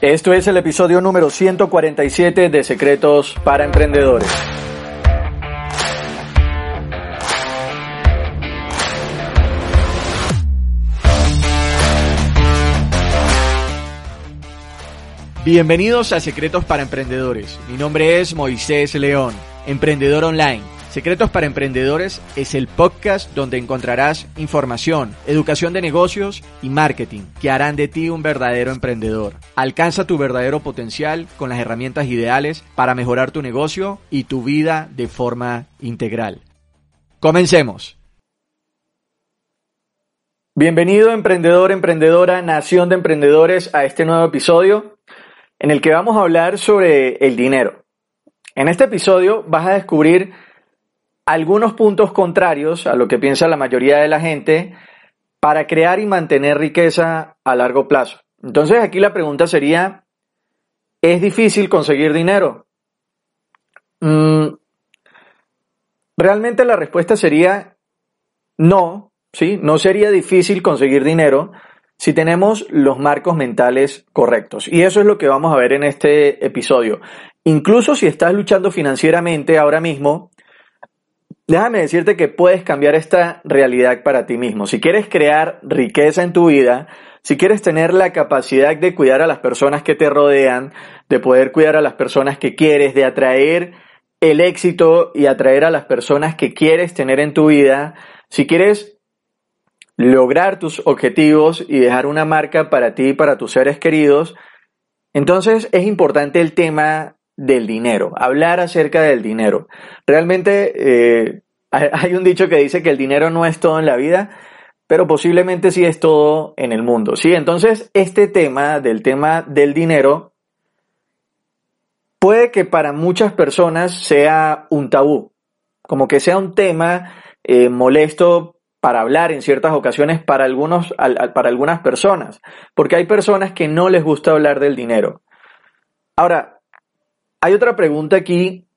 Esto es el episodio número 147 de Secretos para Emprendedores. Bienvenidos a Secretos para Emprendedores. Mi nombre es Moisés León, emprendedor online. Secretos para Emprendedores es el podcast donde encontrarás información, educación de negocios y marketing que harán de ti un verdadero emprendedor. Alcanza tu verdadero potencial con las herramientas ideales para mejorar tu negocio y tu vida de forma integral. Comencemos. Bienvenido emprendedor, emprendedora, nación de emprendedores a este nuevo episodio en el que vamos a hablar sobre el dinero. En este episodio vas a descubrir algunos puntos contrarios a lo que piensa la mayoría de la gente para crear y mantener riqueza a largo plazo. Entonces aquí la pregunta sería, ¿es difícil conseguir dinero? Mm, realmente la respuesta sería no, ¿sí? No sería difícil conseguir dinero si tenemos los marcos mentales correctos. Y eso es lo que vamos a ver en este episodio. Incluso si estás luchando financieramente ahora mismo, déjame decirte que puedes cambiar esta realidad para ti mismo. Si quieres crear riqueza en tu vida, si quieres tener la capacidad de cuidar a las personas que te rodean, de poder cuidar a las personas que quieres, de atraer el éxito y atraer a las personas que quieres tener en tu vida, si quieres lograr tus objetivos y dejar una marca para ti y para tus seres queridos, entonces es importante el tema del dinero, hablar acerca del dinero. Realmente eh, hay un dicho que dice que el dinero no es todo en la vida, pero posiblemente sí es todo en el mundo. Sí, entonces este tema del tema del dinero puede que para muchas personas sea un tabú, como que sea un tema eh, molesto para hablar en ciertas ocasiones para, algunos, para algunas personas, porque hay personas que no les gusta hablar del dinero. Ahora, hay otra pregunta aquí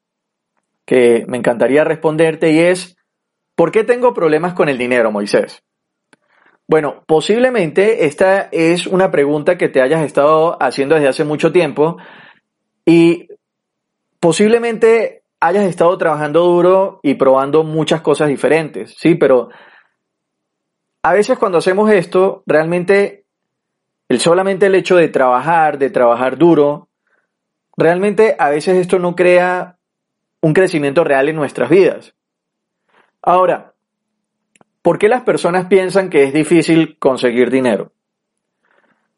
que me encantaría responderte y es, ¿por qué tengo problemas con el dinero, Moisés? Bueno, posiblemente esta es una pregunta que te hayas estado haciendo desde hace mucho tiempo y posiblemente hayas estado trabajando duro y probando muchas cosas diferentes, sí, pero a veces cuando hacemos esto, realmente el solamente el hecho de trabajar, de trabajar duro, realmente a veces esto no crea un crecimiento real en nuestras vidas. Ahora, ¿por qué las personas piensan que es difícil conseguir dinero?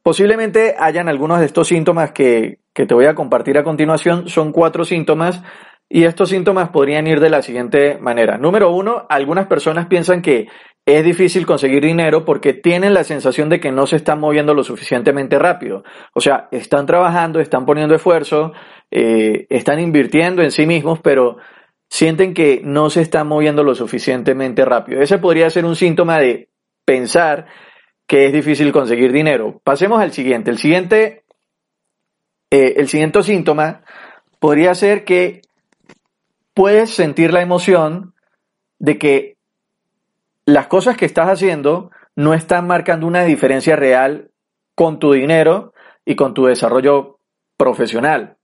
Posiblemente hayan algunos de estos síntomas que, que te voy a compartir a continuación. Son cuatro síntomas y estos síntomas podrían ir de la siguiente manera. Número uno, algunas personas piensan que es difícil conseguir dinero porque tienen la sensación de que no se están moviendo lo suficientemente rápido. O sea, están trabajando, están poniendo esfuerzo, eh, están invirtiendo en sí mismos, pero sienten que no se están moviendo lo suficientemente rápido. Ese podría ser un síntoma de pensar que es difícil conseguir dinero. Pasemos al siguiente. El siguiente, eh, el siguiente síntoma podría ser que puedes sentir la emoción de que las cosas que estás haciendo no están marcando una diferencia real con tu dinero y con tu desarrollo profesional.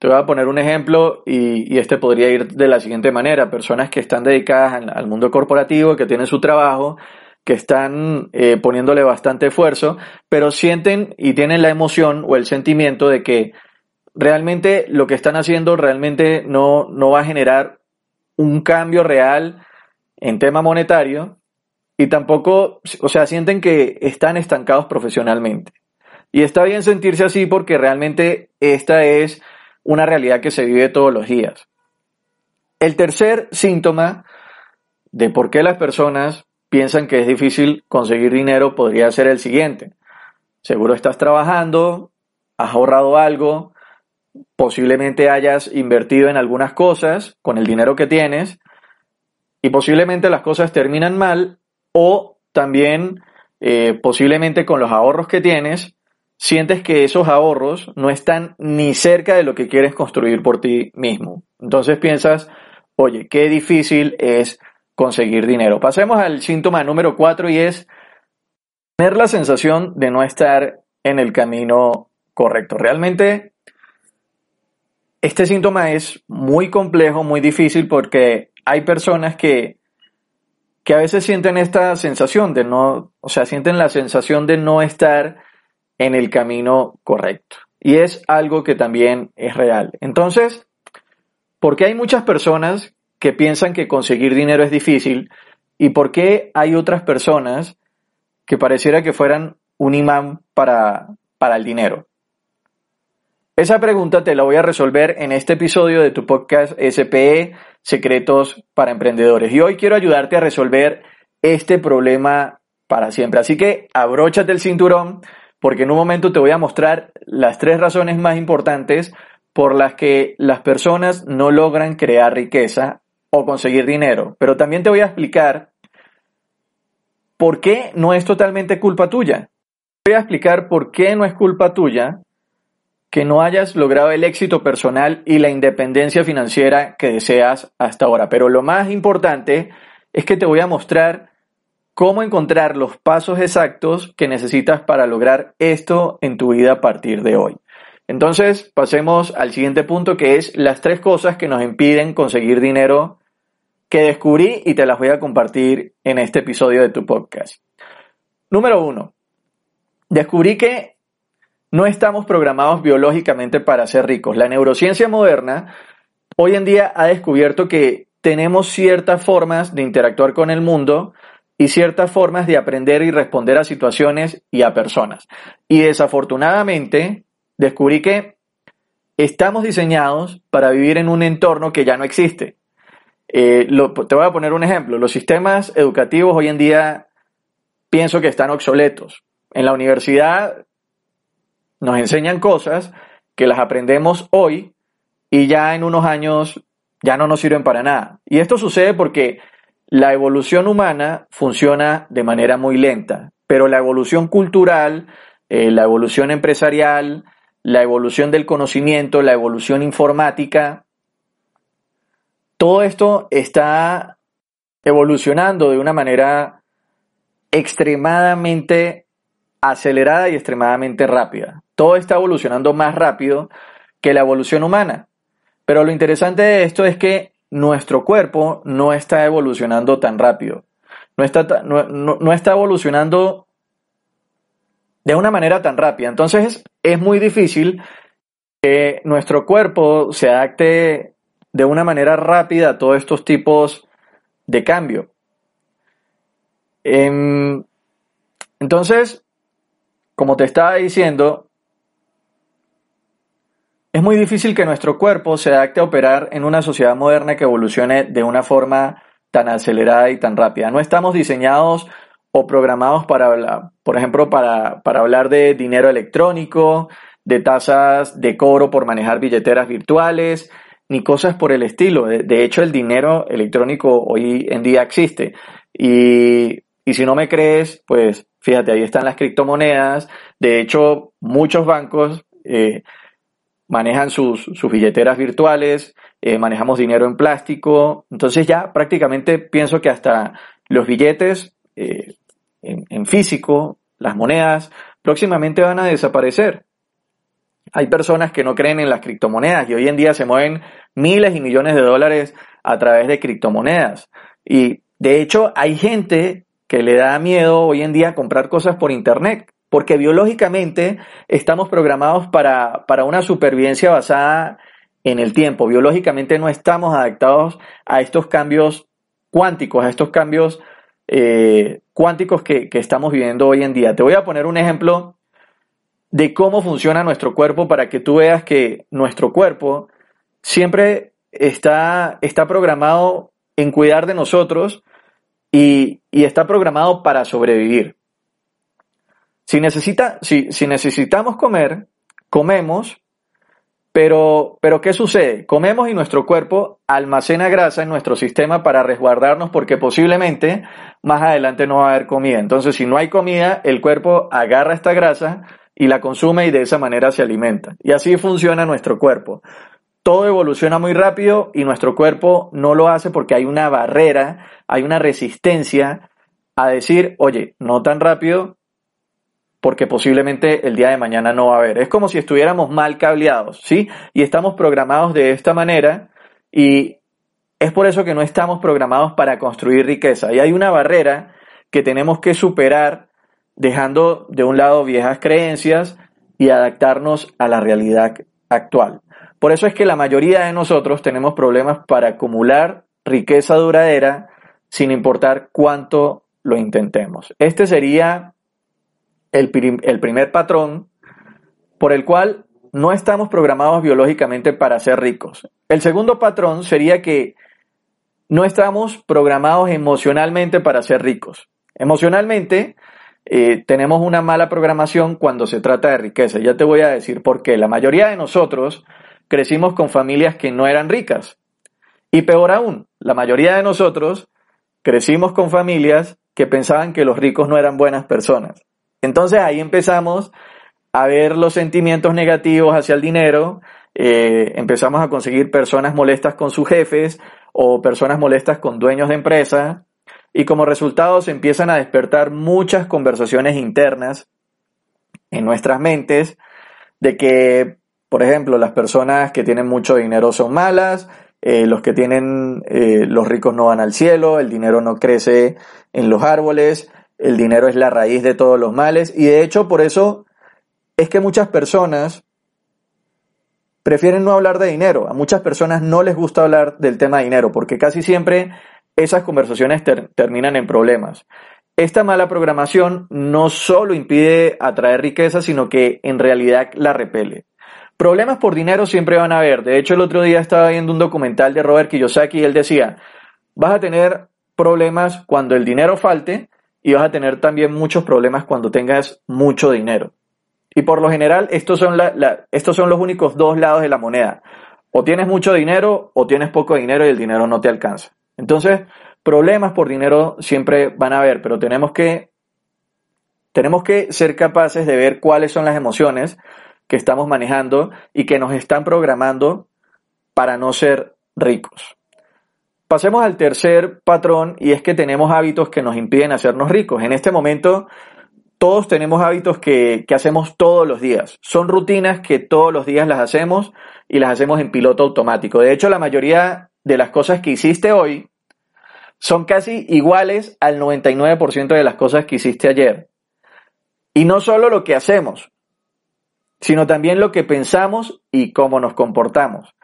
Te voy a poner un ejemplo y, este podría ir de la siguiente manera. Personas que están dedicadas al, mundo corporativo, que tienen su trabajo, que están eh, poniéndole bastante esfuerzo, pero sienten y tienen la emoción o el sentimiento de que realmente lo que están haciendo realmente no, no va a generar un cambio real en tema monetario y tampoco, o sea, sienten que están estancados profesionalmente. Y está bien sentirse así porque realmente esta es una realidad que se vive todos los días. El tercer síntoma de por qué las personas piensan que es difícil conseguir dinero podría ser el siguiente. Seguro estás trabajando, has ahorrado algo, posiblemente hayas invertido en algunas cosas con el dinero que tienes y posiblemente las cosas terminan mal o también eh, posiblemente con los ahorros que tienes sientes que esos ahorros no están ni cerca de lo que quieres construir por ti mismo. Entonces piensas, oye, qué difícil es conseguir dinero. Pasemos al síntoma número cuatro y es tener la sensación de no estar en el camino correcto. Realmente este síntoma es muy complejo, muy difícil porque hay personas que, que a veces sienten esta sensación de no, o sea, sienten la sensación de no estar en el camino correcto. Y es algo que también es real. Entonces, ¿por qué hay muchas personas que piensan que conseguir dinero es difícil? ¿Y por qué hay otras personas que pareciera que fueran un imán para, para el dinero? Esa pregunta te la voy a resolver en este episodio de tu podcast SPE, Secretos para Emprendedores. Y hoy quiero ayudarte a resolver este problema para siempre. Así que abróchate el cinturón porque en un momento te voy a mostrar las tres razones más importantes por las que las personas no logran crear riqueza o conseguir dinero. Pero también te voy a explicar por qué no es totalmente culpa tuya. Voy a explicar por qué no es culpa tuya que no hayas logrado el éxito personal y la independencia financiera que deseas hasta ahora. Pero lo más importante es que te voy a mostrar cómo encontrar los pasos exactos que necesitas para lograr esto en tu vida a partir de hoy. Entonces, pasemos al siguiente punto que es las tres cosas que nos impiden conseguir dinero que descubrí y te las voy a compartir en este episodio de tu podcast. Número uno, descubrí que no estamos programados biológicamente para ser ricos. La neurociencia moderna hoy en día ha descubierto que tenemos ciertas formas de interactuar con el mundo y ciertas formas de aprender y responder a situaciones y a personas. Y desafortunadamente descubrí que estamos diseñados para vivir en un entorno que ya no existe. Eh, te voy a poner un ejemplo. Los sistemas educativos hoy en día pienso que están obsoletos. En la universidad nos enseñan cosas que las aprendemos hoy y ya en unos años ya no nos sirven para nada. Y esto sucede porque la evolución humana funciona de manera muy lenta, pero la evolución cultural, eh, la evolución empresarial, la evolución del conocimiento, la evolución informática, todo esto está evolucionando de una manera extremadamente acelerada y extremadamente rápida. Todo está evolucionando más rápido que la evolución humana. Pero lo interesante de esto es que nuestro cuerpo no está evolucionando tan rápido. No está, no, está evolucionando de una manera tan rápida. Entonces es muy difícil que nuestro cuerpo se adapte de una manera rápida a todos estos tipos de cambio. Em, entonces, como te estaba diciendo, es muy difícil que nuestro cuerpo se adapte a operar en una sociedad moderna que evolucione de una forma tan acelerada y tan rápida. No estamos diseñados o programados para hablar, por ejemplo, para, para hablar de dinero electrónico, de tasas de cobro por manejar billeteras virtuales, ni cosas por el estilo. De, hecho, el dinero electrónico hoy en día existe. Y, y si no me crees, pues Fíjate, ahí están las criptomonedas. De hecho, muchos bancos eh, manejan sus, billeteras virtuales, eh, manejamos dinero en plástico. Entonces ya prácticamente pienso que hasta los billetes eh, en físico, las monedas, próximamente van a desaparecer. Hay personas que no creen en las criptomonedas y hoy en día se mueven miles y millones de dólares a través de criptomonedas. Y de hecho hay gente que le da miedo hoy en día comprar cosas por Internet, porque biológicamente estamos programados para, una supervivencia basada en el tiempo. Biológicamente no estamos adaptados a estos cambios cuánticos, a estos cambios eh, cuánticos que, que estamos viviendo hoy en día. Te voy a poner un ejemplo de cómo funciona nuestro cuerpo para que tú veas que nuestro cuerpo siempre está, está programado en cuidar de nosotros y, está programado para sobrevivir. Si, necesita, si, si necesitamos comer, comemos, pero, pero ¿qué sucede? Comemos y nuestro cuerpo almacena grasa en nuestro sistema para resguardarnos porque posiblemente más adelante no va a haber comida. Entonces, si no hay comida, el cuerpo agarra esta grasa y la consume y de esa manera se alimenta. Y así funciona nuestro cuerpo. Todo evoluciona muy rápido y nuestro cuerpo no lo hace porque hay una barrera, hay una resistencia a decir, oye, no tan rápido, porque posiblemente el día de mañana no va a haber. Es como si estuviéramos mal cableados, ¿sí? Y estamos programados de esta manera y es por eso que no estamos programados para construir riqueza. Y hay una barrera que tenemos que superar dejando de un lado viejas creencias y adaptarnos a la realidad actual. Por eso es que la mayoría de nosotros tenemos problemas para acumular riqueza duradera sin importar cuánto lo intentemos. Este sería el, primer patrón por el cual no estamos programados biológicamente para ser ricos. El segundo patrón sería que no estamos programados emocionalmente para ser ricos. Emocionalmente eh, tenemos una mala programación cuando se trata de riqueza. Ya te voy a decir por qué. La mayoría de nosotros crecimos con familias que no eran ricas. Y peor aún, la mayoría de nosotros crecimos con familias que pensaban que los ricos no eran buenas personas. Entonces ahí empezamos a ver los sentimientos negativos hacia el dinero, eh, empezamos a conseguir personas molestas con sus jefes o personas molestas con dueños de empresa y como resultado se empiezan a despertar muchas conversaciones internas en nuestras mentes de que, por ejemplo, las personas que tienen mucho dinero son malas, eh, los que tienen, eh, los ricos no van al cielo, el dinero no crece en los árboles, el dinero es la raíz de todos los males y de hecho por eso es que muchas personas prefieren no hablar de dinero. A muchas personas no les gusta hablar del tema de dinero porque casi siempre esas conversaciones terminan en problemas. Esta mala programación no solo impide atraer riqueza, sino que en realidad la repele. Problemas por dinero siempre van a haber. De hecho, el otro día estaba viendo un documental de Robert Kiyosaki y él decía, vas a tener problemas cuando el dinero falte y vas a tener también muchos problemas cuando tengas mucho dinero. Y por lo general, estos son, los únicos dos lados de la moneda. O tienes mucho dinero o tienes poco dinero y el dinero no te alcanza. Entonces, problemas por dinero siempre van a haber, pero tenemos que, tenemos que ser capaces de ver cuáles son las emociones que estamos manejando y que nos están programando para no ser ricos. Pasemos al tercer patrón y es que tenemos hábitos que nos impiden hacernos ricos. En este momento todos tenemos hábitos que, hacemos todos los días. Son rutinas que todos los días las hacemos y las hacemos en piloto automático. De hecho, la mayoría de las cosas que hiciste hoy son casi iguales al 99% de las cosas que hiciste ayer. Y no solo lo que hacemos, sino también lo que pensamos y cómo nos comportamos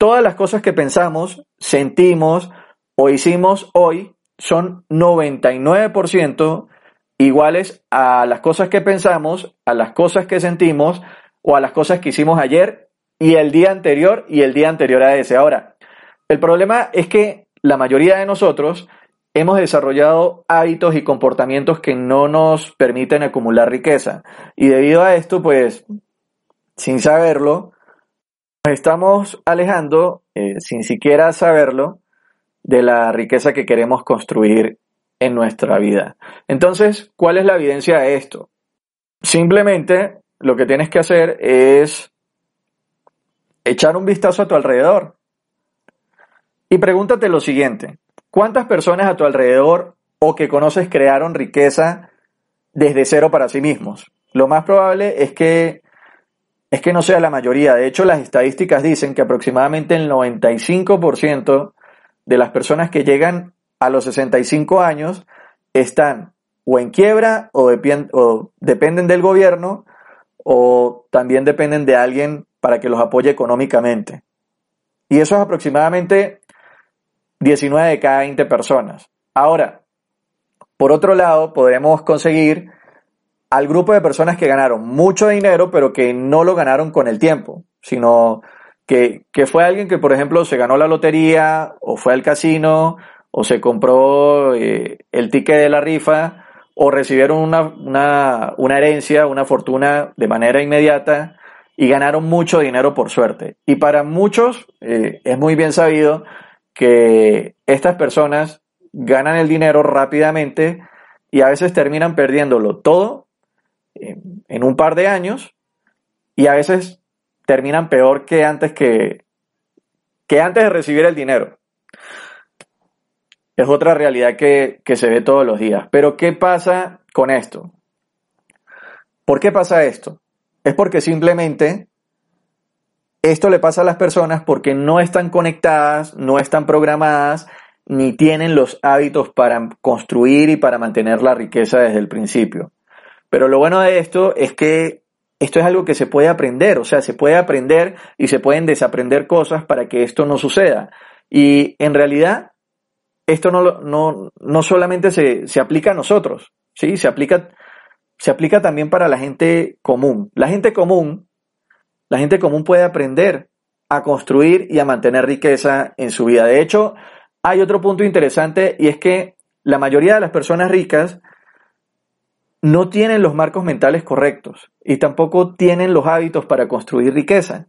todas las cosas que pensamos, sentimos o hicimos hoy son 99% iguales a las cosas que pensamos, a las cosas que sentimos o a las cosas que hicimos ayer y el día anterior y el día anterior a ese. Ahora, el problema es que la mayoría de nosotros hemos desarrollado hábitos y comportamientos que no nos permiten acumular riqueza. Y debido a esto, pues, sin saberlo, nos estamos alejando, eh, sin siquiera saberlo, de la riqueza que queremos construir en nuestra vida. Entonces, ¿cuál es la evidencia de esto? Simplemente lo que tienes que hacer es echar un vistazo a tu alrededor y pregúntate lo siguiente, ¿cuántas personas a tu alrededor o que conoces crearon riqueza desde cero para sí mismos? Lo más probable es que es que no sea la mayoría. De hecho, las estadísticas dicen que aproximadamente el 95% de las personas que llegan a los 65 años están o en quiebra o, o dependen del gobierno o también dependen de alguien para que los apoye económicamente. Y eso es aproximadamente 19 de cada 20 personas. Ahora, por otro lado, podemos conseguir al grupo de personas que ganaron mucho dinero, pero que no lo ganaron con el tiempo, sino que, fue alguien que, por ejemplo, se ganó la lotería, o fue al casino, o se compró eh, el ticket de la rifa, o recibieron una, una, una herencia, una fortuna de manera inmediata, y ganaron mucho dinero por suerte. Y para muchos eh, es muy bien sabido que estas personas ganan el dinero rápidamente y a veces terminan perdiéndolo todo en un par de años y a veces terminan peor que antes que, que antes de recibir el dinero. Es otra realidad que, que se ve todos los días. Pero ¿qué pasa con esto? ¿Por qué pasa esto? Es porque simplemente esto le pasa a las personas porque no están conectadas, no están programadas, ni tienen los hábitos para construir y para mantener la riqueza desde el principio. Pero lo bueno de esto es que esto es algo que se puede aprender, o sea, se puede aprender y se pueden desaprender cosas para que esto no suceda. Y en realidad, esto no, no, no solamente se, se aplica a nosotros, ¿sí? Se aplica, se aplica también para la gente común. La gente común, la gente común puede aprender a construir y a mantener riqueza en su vida. De hecho, hay otro punto interesante y es que la mayoría de las personas ricas no tienen los marcos mentales correctos y tampoco tienen los hábitos para construir riqueza.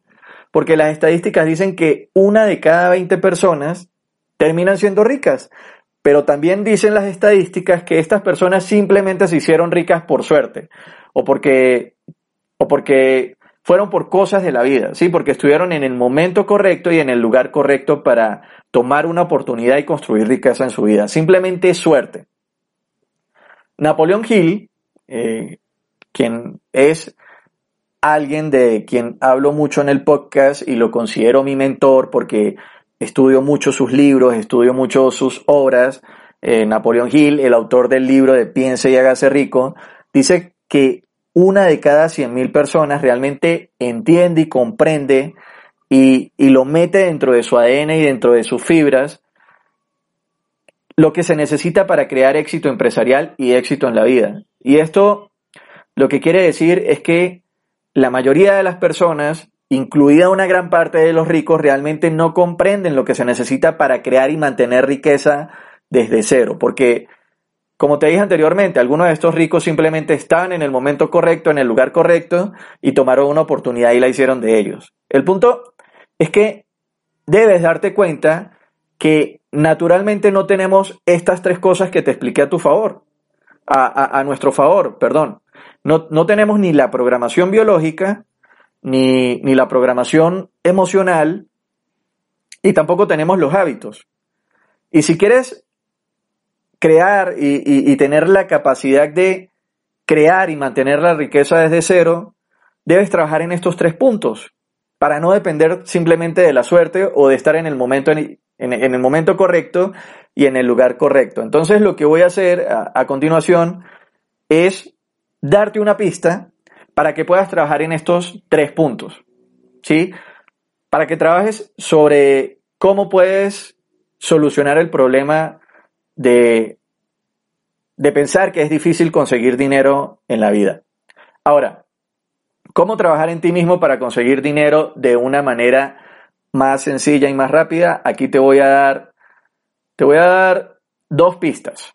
Porque las estadísticas dicen que una de cada 20 personas terminan siendo ricas. Pero también dicen las estadísticas que estas personas simplemente se hicieron ricas por suerte o porque, o porque fueron por cosas de la vida, ¿sí? Porque estuvieron en el momento correcto y en el lugar correcto para tomar una oportunidad y construir riqueza en su vida. Simplemente suerte. Napoleón Hill eh, quien es alguien de quien hablo mucho en el podcast y lo considero mi mentor porque estudio mucho sus libros, estudio mucho sus obras. Eh, Napoleón Hill, el autor del libro de Piense y hágase rico, dice que una de cada 100.000 personas realmente entiende y comprende y, y, lo mete dentro de su ADN y dentro de sus fibras lo que se necesita para crear éxito empresarial y éxito en la vida. Y esto lo que quiere decir es que la mayoría de las personas, incluida una gran parte de los ricos, realmente no comprenden lo que se necesita para crear y mantener riqueza desde cero. Porque, como te dije anteriormente, algunos de estos ricos simplemente están en el momento correcto, en el lugar correcto, y tomaron una oportunidad y la hicieron de ellos. El punto es que debes darte cuenta que naturalmente no tenemos estas tres cosas que te expliqué a tu favor a, nuestro favor, perdón. No, no, tenemos ni la programación biológica, ni, ni la programación emocional, y tampoco tenemos los hábitos. Y si quieres crear y, tener la capacidad de crear y mantener la riqueza desde cero, debes trabajar en estos tres puntos para no depender simplemente de la suerte o de estar en el momento en, en, el momento correcto y en el lugar correcto. Entonces lo que voy a hacer a, continuación es darte una pista para que puedas trabajar en estos tres puntos. ¿Sí? Para que trabajes sobre cómo puedes solucionar el problema de, de pensar que es difícil conseguir dinero en la vida. Ahora, ¿cómo trabajar en ti mismo para conseguir dinero de una manera más sencilla y más rápida, aquí te voy a dar, te voy a dar dos pistas.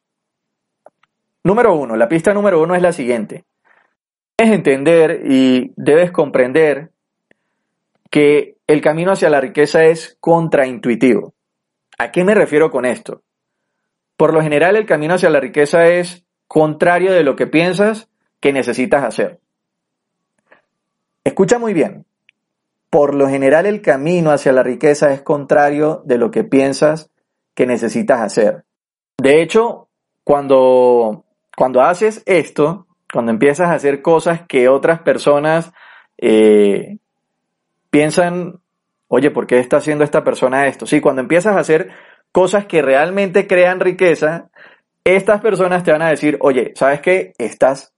Número uno, la pista número uno es la siguiente. Debes entender y debes comprender que el camino hacia la riqueza es contraintuitivo. ¿A qué me refiero con esto? Por lo general, el camino hacia la riqueza es contrario de lo que piensas que necesitas hacer. Escucha muy bien por lo general el camino hacia la riqueza es contrario de lo que piensas que necesitas hacer. De hecho, cuando, cuando haces esto, cuando empiezas a hacer cosas que otras personas eh, piensan, oye, ¿por qué está haciendo esta persona esto? Sí, cuando empiezas a hacer cosas que realmente crean riqueza, estas personas te van a decir, oye, ¿sabes qué? Estás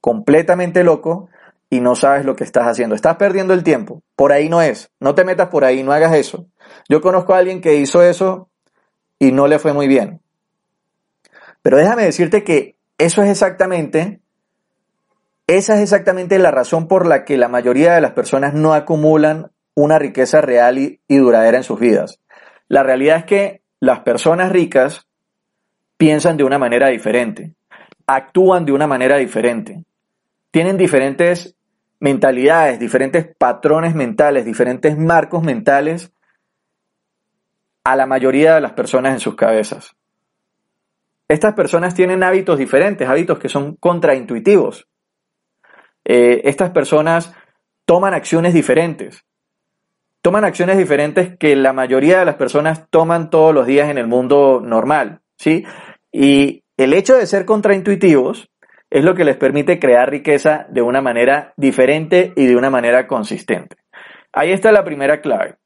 completamente loco, y no sabes lo que estás haciendo. Estás perdiendo el tiempo. Por ahí no es. No te metas por ahí, no hagas eso. Yo conozco a alguien que hizo eso y no le fue muy bien. Pero déjame decirte que eso es exactamente, esa es exactamente la razón por la que la mayoría de las personas no acumulan una riqueza real y, y duradera en sus vidas. La realidad es que las personas ricas piensan de una manera diferente, actúan de una manera diferente, tienen diferentes mentalidades, diferentes patrones mentales, diferentes marcos mentales a la mayoría de las personas en sus cabezas. Estas personas tienen hábitos diferentes, hábitos que son contraintuitivos. Eh, estas personas toman acciones diferentes. Toman acciones diferentes que la mayoría de las personas toman todos los días en el mundo normal, ¿sí? Y el hecho de ser contraintuitivos es lo que les permite crear riqueza de una manera diferente y de una manera consistente. Ahí está la primera clave.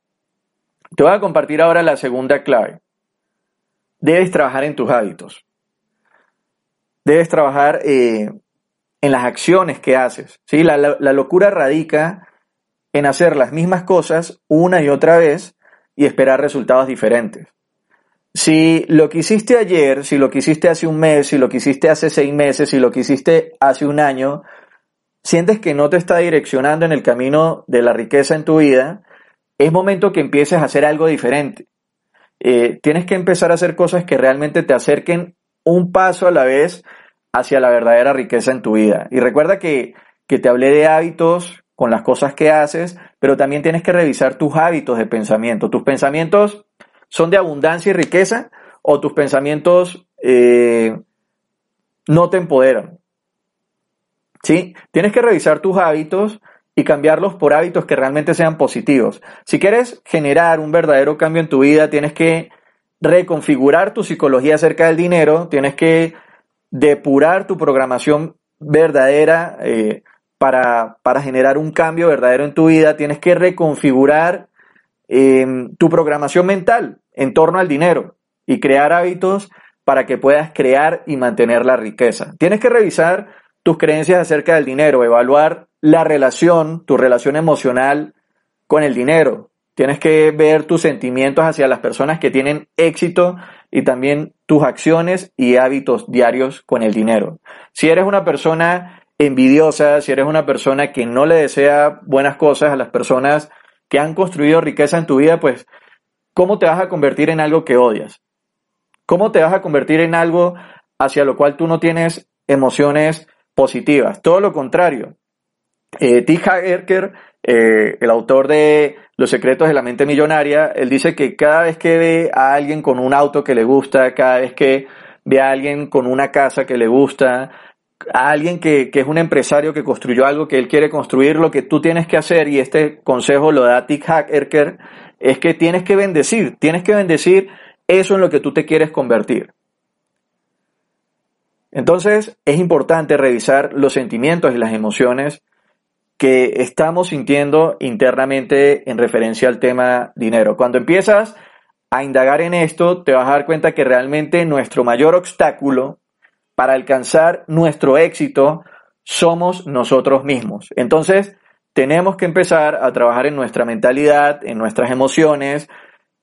Te voy a compartir ahora la segunda clave. Debes trabajar en tus hábitos. Debes trabajar eh, en las acciones que haces. ¿sí? La, la locura radica en hacer las mismas cosas una y otra vez y esperar resultados diferentes. Si lo que hiciste ayer, si lo que hiciste hace un mes, si lo que hiciste hace seis meses, si lo que hiciste hace un año, sientes que no te está direccionando en el camino de la riqueza en tu vida, es momento que empieces a hacer algo diferente. Eh, tienes que empezar a hacer cosas que realmente te acerquen un paso a la vez hacia la verdadera riqueza en tu vida. Y recuerda que, que te hablé de hábitos con las cosas que haces, pero también tienes que revisar tus hábitos de pensamiento. Tus pensamientos son de abundancia y riqueza o tus pensamientos eh, no te empoderan. ¿Sí? Tienes que revisar tus hábitos y cambiarlos por hábitos que realmente sean positivos. Si quieres generar un verdadero cambio en tu vida, tienes que reconfigurar tu psicología acerca del dinero, tienes que depurar tu programación verdadera eh, para, para generar un cambio verdadero en tu vida, tienes que reconfigurar tu programación mental en torno al dinero y crear hábitos para que puedas crear y mantener la riqueza. Tienes que revisar tus creencias acerca del dinero, evaluar la relación, tu relación emocional con el dinero. Tienes que ver tus sentimientos hacia las personas que tienen éxito y también tus acciones y hábitos diarios con el dinero. Si eres una persona envidiosa, si eres una persona que no le desea buenas cosas a las personas que han construido riqueza en tu vida, pues, ¿cómo te vas a convertir en algo que odias? ¿Cómo te vas a convertir en algo hacia lo cual tú no tienes emociones positivas? Todo lo contrario. Eh, T. Eh, el autor de Los secretos de la mente millonaria, él dice que cada vez que ve a alguien con un auto que le gusta, cada vez que ve a alguien con una casa que le gusta, a alguien que, es un empresario que construyó algo que él quiere construir, lo que tú tienes que hacer, y este consejo lo da Tick Hacker, es que tienes que bendecir, tienes que bendecir eso en lo que tú te quieres convertir. Entonces es importante revisar los sentimientos y las emociones que estamos sintiendo internamente en referencia al tema dinero. Cuando empiezas a indagar en esto, te vas a dar cuenta que realmente nuestro mayor obstáculo para alcanzar nuestro éxito somos nosotros mismos. Entonces, tenemos que empezar a trabajar en nuestra mentalidad, en nuestras emociones,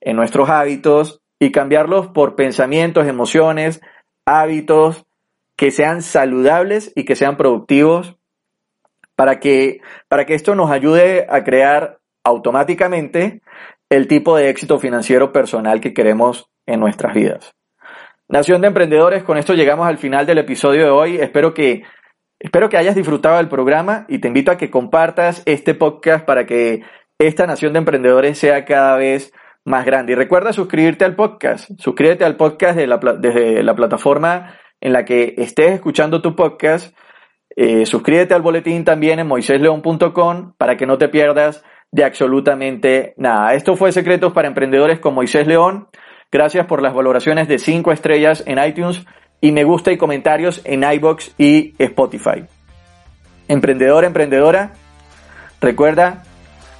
en nuestros hábitos y cambiarlos por pensamientos, emociones, hábitos que sean saludables y que sean productivos para que, para que esto nos ayude a crear automáticamente el tipo de éxito financiero personal que queremos en nuestras vidas. Nación de Emprendedores, con esto llegamos al final del episodio de hoy. Espero que, espero que hayas disfrutado del programa y te invito a que compartas este podcast para que esta Nación de Emprendedores sea cada vez más grande. Y recuerda suscribirte al podcast. Suscríbete al podcast desde la plataforma en la que estés escuchando tu podcast. Eh, suscríbete al boletín también en moisésleón.com para que no te pierdas de absolutamente nada. Esto fue Secretos para Emprendedores con Moisés León. Gracias por las valoraciones de 5 estrellas en iTunes y me gusta y comentarios en iBox y Spotify. Emprendedor, emprendedora, recuerda,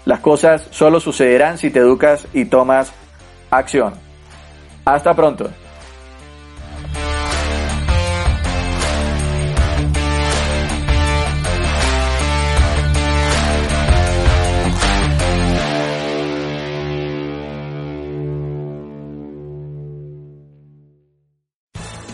las cosas solo sucederán si te educas y tomas acción. Hasta pronto.